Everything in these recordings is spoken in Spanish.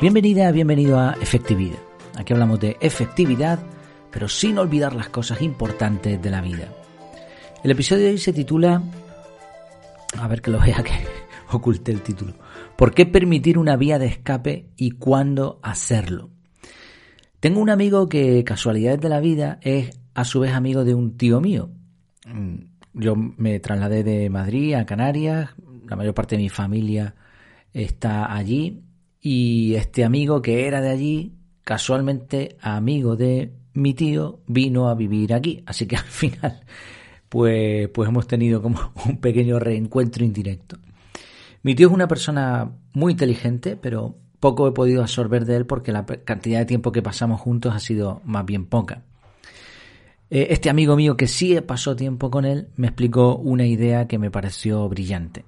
Bienvenida, bienvenido a Efectividad. Aquí hablamos de efectividad, pero sin olvidar las cosas importantes de la vida. El episodio de hoy se titula... A ver que lo vea que oculté el título. ¿Por qué permitir una vía de escape y cuándo hacerlo? Tengo un amigo que, casualidades de la vida, es a su vez amigo de un tío mío. Mm, yo me trasladé de Madrid a Canarias, la mayor parte de mi familia está allí y este amigo que era de allí, casualmente amigo de mi tío, vino a vivir aquí. Así que al final, pues, pues hemos tenido como un pequeño reencuentro indirecto. Mi tío es una persona muy inteligente, pero poco he podido absorber de él porque la cantidad de tiempo que pasamos juntos ha sido más bien poca. Eh, este amigo mío que sí pasó tiempo con él me explicó una idea que me pareció brillante.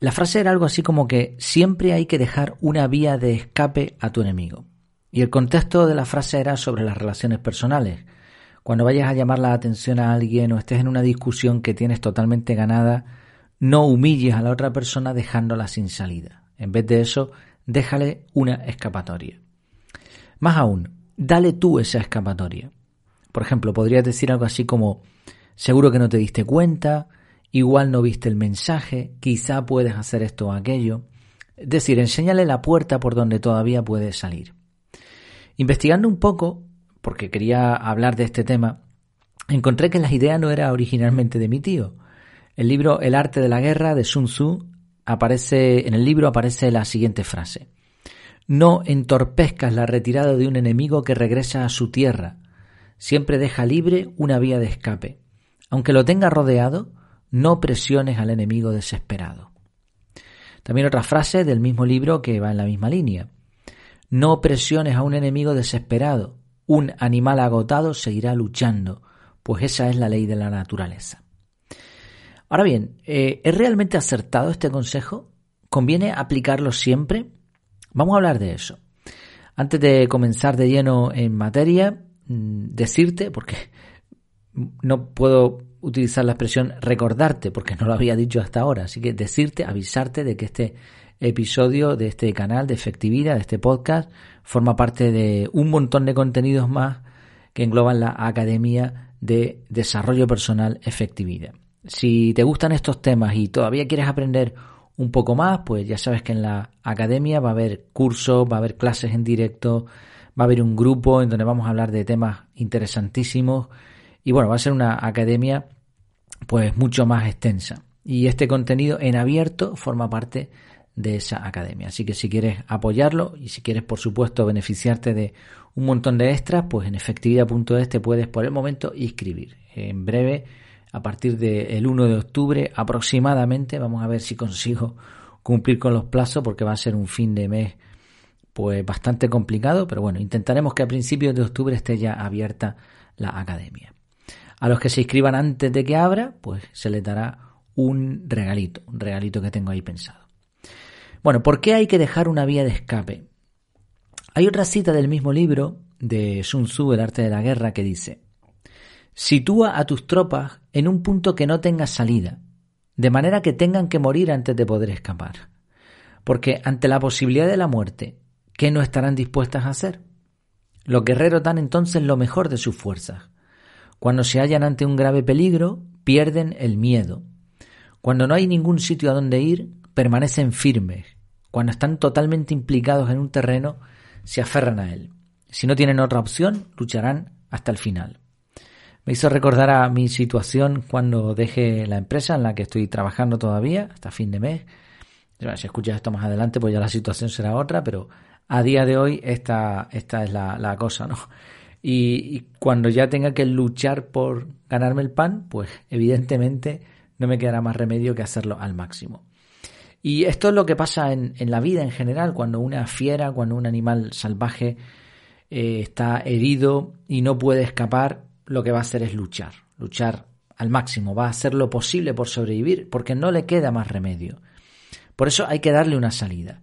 La frase era algo así como que siempre hay que dejar una vía de escape a tu enemigo. Y el contexto de la frase era sobre las relaciones personales. Cuando vayas a llamar la atención a alguien o estés en una discusión que tienes totalmente ganada, no humilles a la otra persona dejándola sin salida. En vez de eso, déjale una escapatoria. Más aún, dale tú esa escapatoria. Por ejemplo, podrías decir algo así como, seguro que no te diste cuenta, igual no viste el mensaje, quizá puedes hacer esto o aquello. Es decir, enséñale la puerta por donde todavía puedes salir. Investigando un poco, porque quería hablar de este tema, encontré que la idea no era originalmente de mi tío. El libro El arte de la guerra de Sun Tzu aparece, en el libro aparece la siguiente frase. No entorpezcas la retirada de un enemigo que regresa a su tierra. Siempre deja libre una vía de escape. Aunque lo tenga rodeado, no presiones al enemigo desesperado. También otra frase del mismo libro que va en la misma línea. No presiones a un enemigo desesperado. Un animal agotado seguirá luchando, pues esa es la ley de la naturaleza. Ahora bien, eh, ¿es realmente acertado este consejo? ¿Conviene aplicarlo siempre? Vamos a hablar de eso. Antes de comenzar de lleno en materia, mm, decirte, porque no puedo utilizar la expresión recordarte, porque no lo había dicho hasta ahora. Así que decirte, avisarte de que este episodio de este canal de efectividad, de este podcast, forma parte de un montón de contenidos más que engloban la Academia de Desarrollo Personal Efectividad. Si te gustan estos temas y todavía quieres aprender un poco más, pues ya sabes que en la academia va a haber cursos, va a haber clases en directo, va a haber un grupo en donde vamos a hablar de temas interesantísimos y bueno, va a ser una academia pues mucho más extensa. Y este contenido en abierto forma parte de esa academia. Así que si quieres apoyarlo y si quieres, por supuesto, beneficiarte de un montón de extras, pues en efectividad.es te puedes por el momento inscribir. En breve, a partir del 1 de octubre aproximadamente, vamos a ver si consigo cumplir con los plazos porque va a ser un fin de mes pues bastante complicado, pero bueno, intentaremos que a principios de octubre esté ya abierta la academia. A los que se inscriban antes de que abra, pues se les dará un regalito, un regalito que tengo ahí pensado. Bueno, ¿por qué hay que dejar una vía de escape? Hay otra cita del mismo libro de Sun Tzu, El arte de la guerra, que dice, Sitúa a tus tropas en un punto que no tenga salida, de manera que tengan que morir antes de poder escapar. Porque ante la posibilidad de la muerte, ¿qué no estarán dispuestas a hacer? Los guerreros dan entonces lo mejor de sus fuerzas, cuando se hallan ante un grave peligro, pierden el miedo. Cuando no hay ningún sitio a donde ir, permanecen firmes. Cuando están totalmente implicados en un terreno, se aferran a él. Si no tienen otra opción, lucharán hasta el final. Me hizo recordar a mi situación cuando dejé la empresa en la que estoy trabajando todavía, hasta fin de mes. si escuchas esto más adelante, pues ya la situación será otra, pero a día de hoy esta, esta es la, la cosa, ¿no? Y, cuando ya tenga que luchar por ganarme el pan, pues evidentemente no me quedará más remedio que hacerlo al máximo. Y esto es lo que pasa en, la vida en general, cuando una fiera, cuando un animal salvaje eh, está herido y no puede escapar, lo que va a hacer es luchar, luchar al máximo, va a hacer lo posible por sobrevivir, porque no le queda más remedio. Por eso hay que darle una salida.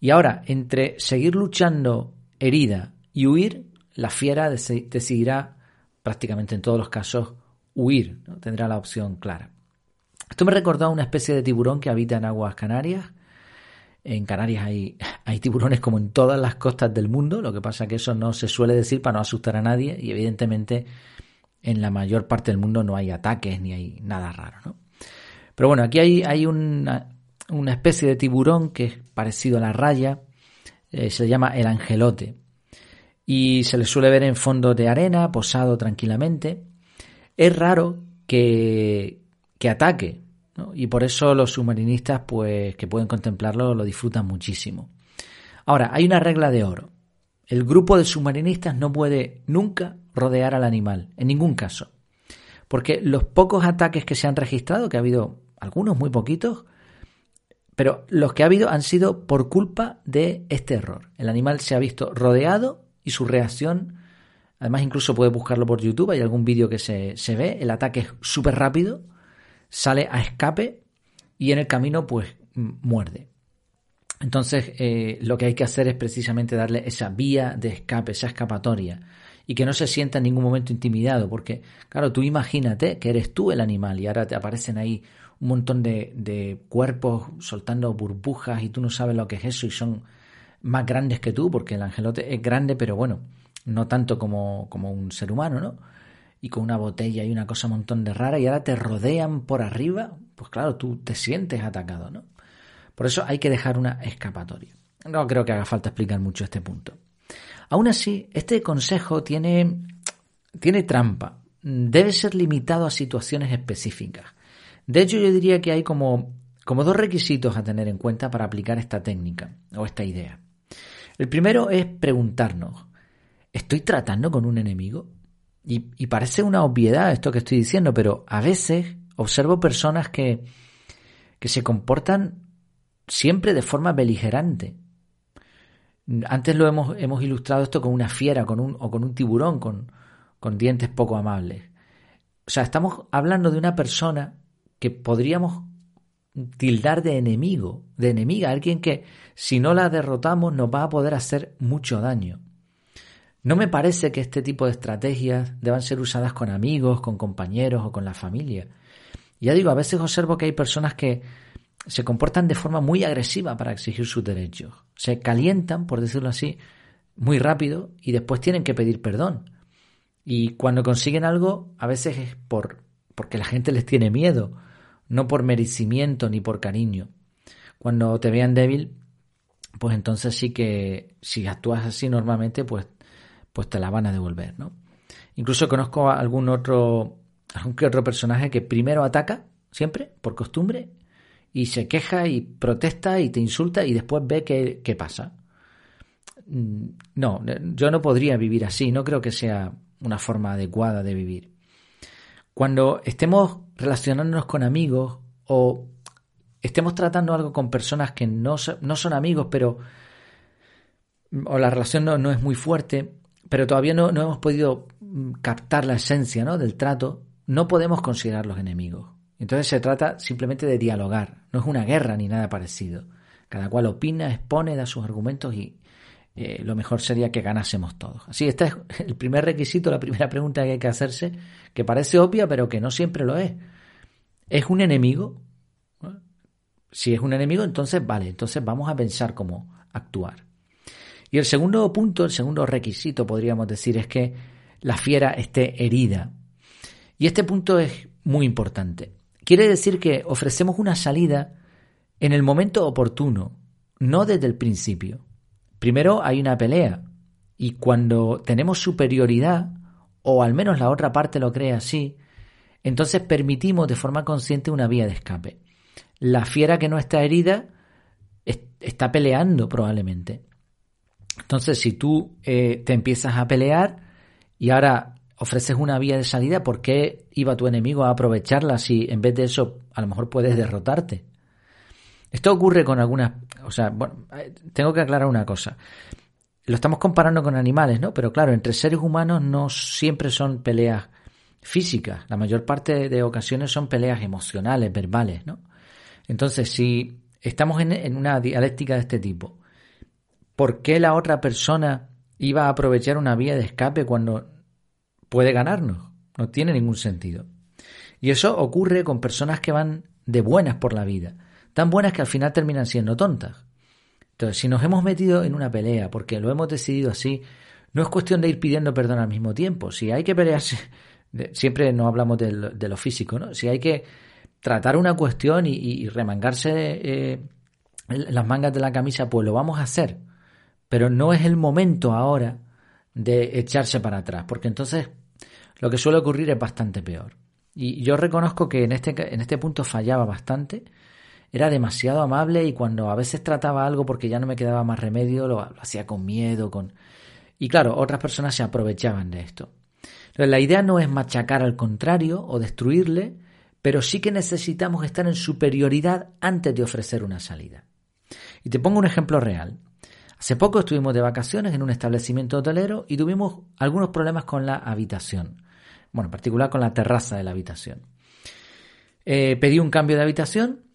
Y ahora, entre seguir luchando herida y huir, la fiera decidirá prácticamente en todos los casos huir, tendrá la opción clara. Esto me recordó a una especie de tiburón que habita en aguas canarias. En Canarias hay, hay tiburones como en todas las costas del mundo, lo que pasa que eso no se suele decir para no asustar a nadie y evidentemente en la mayor parte del mundo no hay ataques ni hay nada raro, ¿no? Pero bueno, aquí hay, hay una, una especie de tiburón que es parecido a la raya, eh, se llama el angelote y se le suele ver en fondos de arena, posado tranquilamente. Es raro que, que ataque, y por eso los submarinistas, pues, que pueden contemplarlo, lo disfrutan muchísimo. Ahora, hay una regla de oro. El grupo de submarinistas no puede nunca rodear al animal, en ningún caso. Porque los pocos ataques que se han registrado, que ha habido algunos muy poquitos, pero los que ha habido han sido por culpa de este error. El animal se ha visto rodeado su reacción, además incluso puedes buscarlo por YouTube, hay algún vídeo que se, ve, el ataque es súper rápido, sale a escape y en el camino pues muerde. Entonces eh, lo que hay que hacer es precisamente darle esa vía de escape, esa escapatoria y que no se sienta en ningún momento intimidado, porque claro, tú imagínate que eres tú el animal y ahora te aparecen ahí un montón de, de cuerpos soltando burbujas y tú no sabes lo que es eso y son más grandes que tú, porque el angelote es grande, pero bueno, no tanto como, como un ser humano, ¿no? Y con una botella y una cosa un montón de rara, y ahora te rodean por arriba, pues claro, tú te sientes atacado, ¿no? Por eso hay que dejar una escapatoria. No creo que haga falta explicar mucho este punto. Aún así, este consejo tiene, tiene trampa. Debe ser limitado a situaciones específicas. De hecho, yo diría que hay como, como dos requisitos a tener en cuenta para aplicar esta técnica o esta idea. El primero es preguntarnos, ¿estoy tratando con un enemigo? Y, parece una obviedad esto que estoy diciendo, pero a veces observo personas que, que se comportan siempre de forma beligerante. Antes lo hemos, hemos ilustrado esto con una fiera con un, o con un tiburón con, con dientes poco amables. O sea, estamos hablando de una persona que podríamos tildar de enemigo, de enemiga, alguien que si no la derrotamos nos va a poder hacer mucho daño. No me parece que este tipo de estrategias deban ser usadas con amigos, con compañeros o con la familia. Ya digo, a veces observo que hay personas que se comportan de forma muy agresiva para exigir sus derechos. Se calientan, por decirlo así, muy rápido y después tienen que pedir perdón. Y cuando consiguen algo, a veces es por porque la gente les tiene miedo no por merecimiento ni por cariño. Cuando te vean débil, pues entonces sí que si actúas así normalmente, pues, pues te la van a devolver, ¿no? Incluso conozco a algún otro, algún que otro personaje que primero ataca, siempre, por costumbre, y se queja y protesta y te insulta y después ve qué, qué pasa. Mm, no, yo no podría vivir así, no creo que sea una forma adecuada de vivir. Cuando estemos relacionándonos con amigos o estemos tratando algo con personas que no, no son amigos, pero o la relación no, es muy fuerte, pero todavía no, no, hemos podido mm, captar la esencia ¿no? del trato, no podemos considerarlos enemigos. Entonces se trata simplemente de dialogar, no es una guerra ni nada parecido. Cada cual opina, expone, da sus argumentos y eh, lo mejor sería que ganásemos todos. Así, este es el primer requisito, la primera pregunta que hay que hacerse, que parece obvia, pero que no siempre lo es. ¿Es un enemigo? Si es un enemigo, entonces vale, entonces vamos a pensar cómo actuar. Y el segundo punto, el segundo requisito, podríamos decir, es que la fiera esté herida. Y este punto es muy importante. Quiere decir que ofrecemos una salida en el momento oportuno, no desde el principio. Primero hay una pelea y cuando tenemos superioridad, o al menos la otra parte lo cree así, entonces permitimos de forma consciente una vía de escape. La fiera que no está herida está peleando probablemente. Entonces, si tú eh, te empiezas a pelear y ahora ofreces una vía de salida, ¿por qué iba tu enemigo a aprovecharla si en vez de eso a lo mejor puedes derrotarte? Esto ocurre con algunas, o sea, bueno, eh, tengo que aclarar una cosa. Lo estamos comparando con animales, ¿no? Pero claro, entre seres humanos no siempre son peleas físicas. La mayor parte de ocasiones son peleas emocionales, verbales, ¿no? Entonces, si estamos en, en una dialéctica de este tipo, ¿por qué la otra persona iba a aprovechar una vía de escape cuando puede ganarnos? No tiene ningún sentido. Y eso ocurre con personas que van de buenas por la vida tan buenas que al final terminan siendo tontas. Entonces, si nos hemos metido en una pelea porque lo hemos decidido así, no es cuestión de ir pidiendo perdón al mismo tiempo. Si hay que pelearse, siempre no hablamos de lo, físico, ¿no? Si hay que tratar una cuestión y, remangarse eh, las mangas de la camisa, pues lo vamos a hacer. Pero no es el momento ahora de echarse para atrás, porque entonces lo que suele ocurrir es bastante peor. Y yo reconozco que en este, en este punto fallaba bastante era demasiado amable y cuando a veces trataba algo porque ya no me quedaba más remedio, lo, hacía con miedo, con... Y claro, otras personas se aprovechaban de esto. La idea no es machacar al contrario o destruirle, pero sí que necesitamos estar en superioridad antes de ofrecer una salida. Y te pongo un ejemplo real. Hace poco estuvimos de vacaciones en un establecimiento hotelero y tuvimos algunos problemas con la habitación. Bueno, en particular con la terraza de la habitación. Eh, pedí un cambio de habitación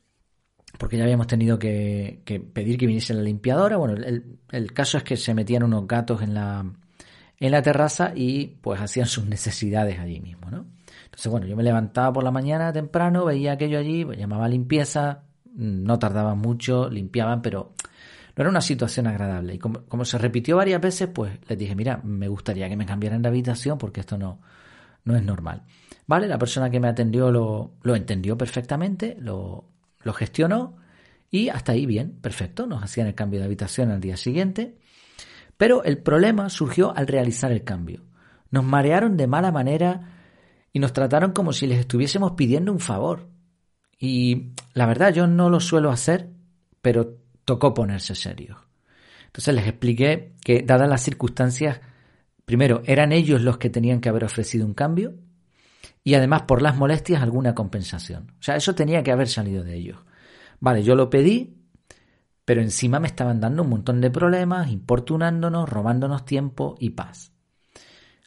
porque ya habíamos tenido que, pedir que viniese la limpiadora. Bueno, el, caso es que se metían unos gatos en la, terraza y pues hacían sus necesidades allí mismo, ¿no? Entonces, bueno, yo me levantaba por la mañana temprano, veía aquello allí, pues, llamaba limpieza, no tardaba mucho, limpiaban, pero no era una situación agradable. Y como, como, se repitió varias veces, pues les dije, mira, me gustaría que me cambiaran de habitación porque esto no, no es normal. ¿Vale? La persona que me atendió lo, lo entendió perfectamente, lo, lo gestionó y hasta ahí bien, perfecto, nos hacían el cambio de habitación al día siguiente. Pero el problema surgió al realizar el cambio. Nos marearon de mala manera y nos trataron como si les estuviésemos pidiendo un favor. Y la verdad yo no lo suelo hacer, pero tocó ponerse serio. Entonces les expliqué que, dadas las circunstancias, primero, eran ellos los que tenían que haber ofrecido un cambio y además por las molestias alguna compensación. O sea, eso tenía que haber salido de ellos. Vale, yo lo pedí, pero encima me estaban dando un montón de problemas, importunándonos, robándonos tiempo y paz.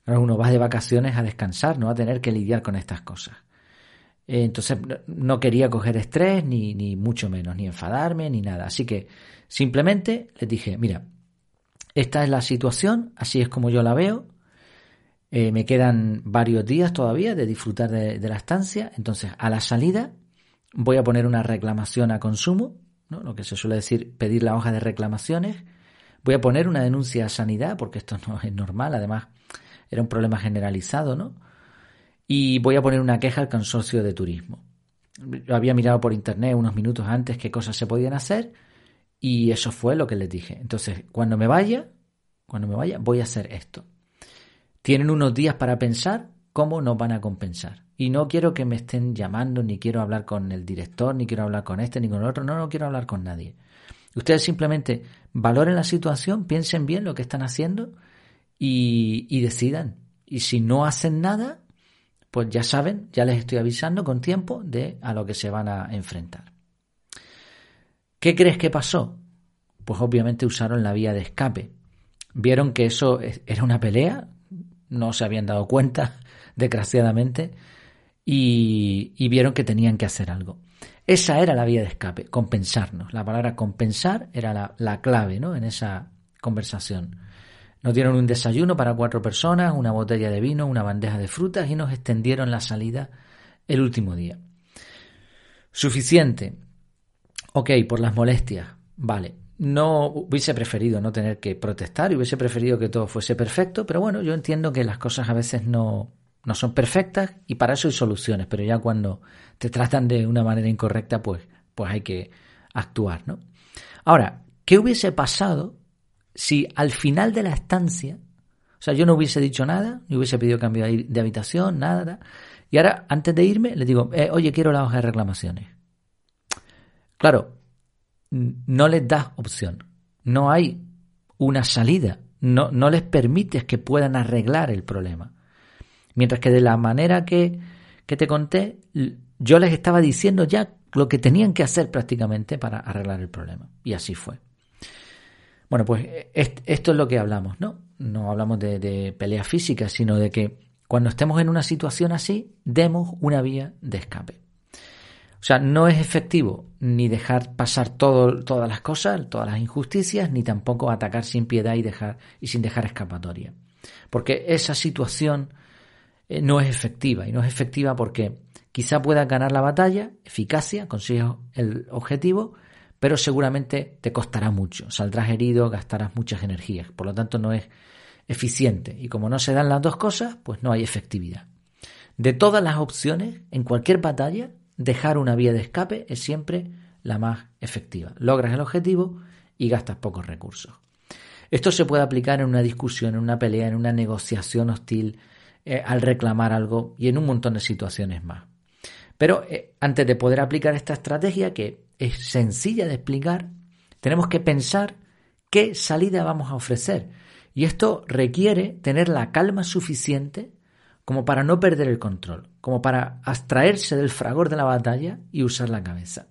Ahora uno va de vacaciones a descansar, no va a tener que lidiar con estas cosas. Eh, entonces no quería coger estrés, ni, ni mucho menos, ni enfadarme, ni nada. Así que simplemente les dije, mira, esta es la situación, así es como yo la veo, eh, me quedan varios días todavía de disfrutar de, la estancia. Entonces, a la salida voy a poner una reclamación a consumo, ¿no? lo que se suele decir pedir la hoja de reclamaciones. Voy a poner una denuncia a sanidad, porque esto no es normal, además era un problema generalizado, ¿no? Y voy a poner una queja al consorcio de turismo. Había mirado por internet unos minutos antes qué cosas se podían hacer y eso fue lo que les dije. Entonces, cuando me vaya, cuando me vaya, voy a hacer esto. Tienen unos días para pensar cómo nos van a compensar. Y no quiero que me estén llamando, ni quiero hablar con el director, ni quiero hablar con este, ni con el otro. No, no quiero hablar con nadie. Ustedes simplemente valoren la situación, piensen bien lo que están haciendo y, y decidan. Y si no hacen nada, pues ya saben, ya les estoy avisando con tiempo de a lo que se van a enfrentar. ¿Qué crees que pasó? Pues obviamente usaron la vía de escape. Vieron que eso era una pelea, no se habían dado cuenta, desgraciadamente, y, vieron que tenían que hacer algo. Esa era la vía de escape, compensarnos. La palabra compensar era la, clave ¿no? en esa conversación. Nos dieron un desayuno para cuatro personas, una botella de vino, una bandeja de frutas y nos extendieron la salida el último día. Suficiente. Ok, por las molestias. Vale, no hubiese preferido no tener que protestar y hubiese preferido que todo fuese perfecto, pero bueno, yo entiendo que las cosas a veces no, no son perfectas y para eso hay soluciones, pero ya cuando te tratan de una manera incorrecta, pues, pues hay que actuar, ¿no? Ahora, ¿qué hubiese pasado si al final de la estancia, o sea, yo no hubiese dicho nada, ni hubiese pedido cambio de habitación, nada, y ahora, antes de irme, le digo, eh, oye, quiero la hoja de reclamaciones. Claro, no les das opción. No hay una salida. No, no les permites que puedan arreglar el problema. Mientras que de la manera que, que te conté, yo les estaba diciendo ya lo que tenían que hacer prácticamente para arreglar el problema. Y así fue. Bueno, pues esto es lo que hablamos, ¿no? No hablamos de, de pelea física, sino de que cuando estemos en una situación así, demos una vía de escape. O sea, no es efectivo ni dejar pasar todo, todas las cosas, todas las injusticias, ni tampoco atacar sin piedad y, dejar, y sin dejar escapatoria. Porque esa situación eh, no es efectiva. Y no es efectiva porque quizá pueda ganar la batalla, eficacia, consigues el objetivo, pero seguramente te costará mucho, saldrás herido, gastarás muchas energías, por lo tanto no es eficiente y como no se dan las dos cosas, pues no hay efectividad. De todas las opciones, en cualquier batalla, dejar una vía de escape es siempre la más efectiva. Logras el objetivo y gastas pocos recursos. Esto se puede aplicar en una discusión, en una pelea, en una negociación hostil, eh, al reclamar algo y en un montón de situaciones más. Pero eh, antes de poder aplicar esta estrategia, que es sencilla de explicar, tenemos que pensar qué salida vamos a ofrecer. Y esto requiere tener la calma suficiente como para no perder el control, como para abstraerse del fragor de la batalla y usar la cabeza.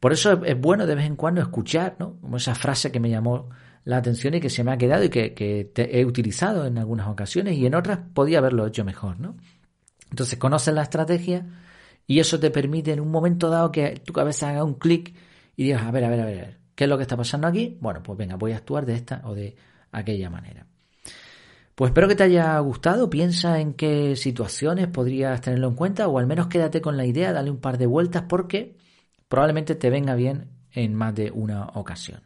Por eso es bueno de vez en cuando escuchar, ¿no? Como esa frase que me llamó la atención y que se me ha quedado y que, he utilizado en algunas ocasiones y en otras podía haberlo hecho mejor, ¿no? Entonces conoces la estrategia y eso te permite en un momento dado que tu cabeza haga un clic y digas, a ver, a ver, a ver, ¿qué es lo que está pasando aquí? Bueno, pues venga, voy a actuar de esta o de aquella manera. Pues espero que te haya gustado, piensa en qué situaciones podrías tenerlo en cuenta o al menos quédate con la idea, dale un par de vueltas porque probablemente te venga bien en más de una ocasión.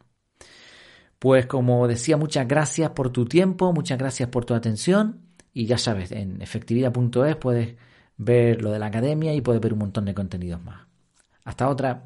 Pues como decía, muchas gracias por tu tiempo, muchas gracias por tu atención y ya sabes, en efectividad.es puedes ver lo de la academia y puedes ver un montón de contenidos más. Hasta otra.